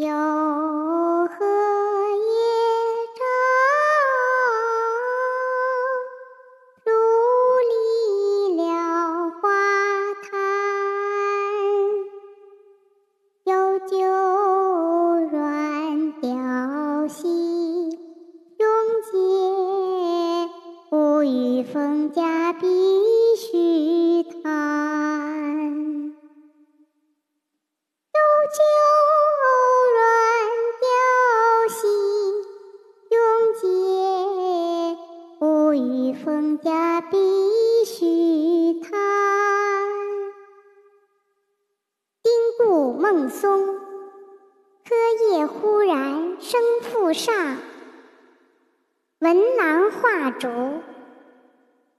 有荷叶罩，入篱花滩，有酒软调戏，用剑无雨风家必须谈。与风家碧虚谈。丁固孟松，柯叶忽然生复上。文郎画竹，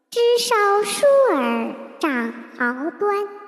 枝梢疏耳长毫端。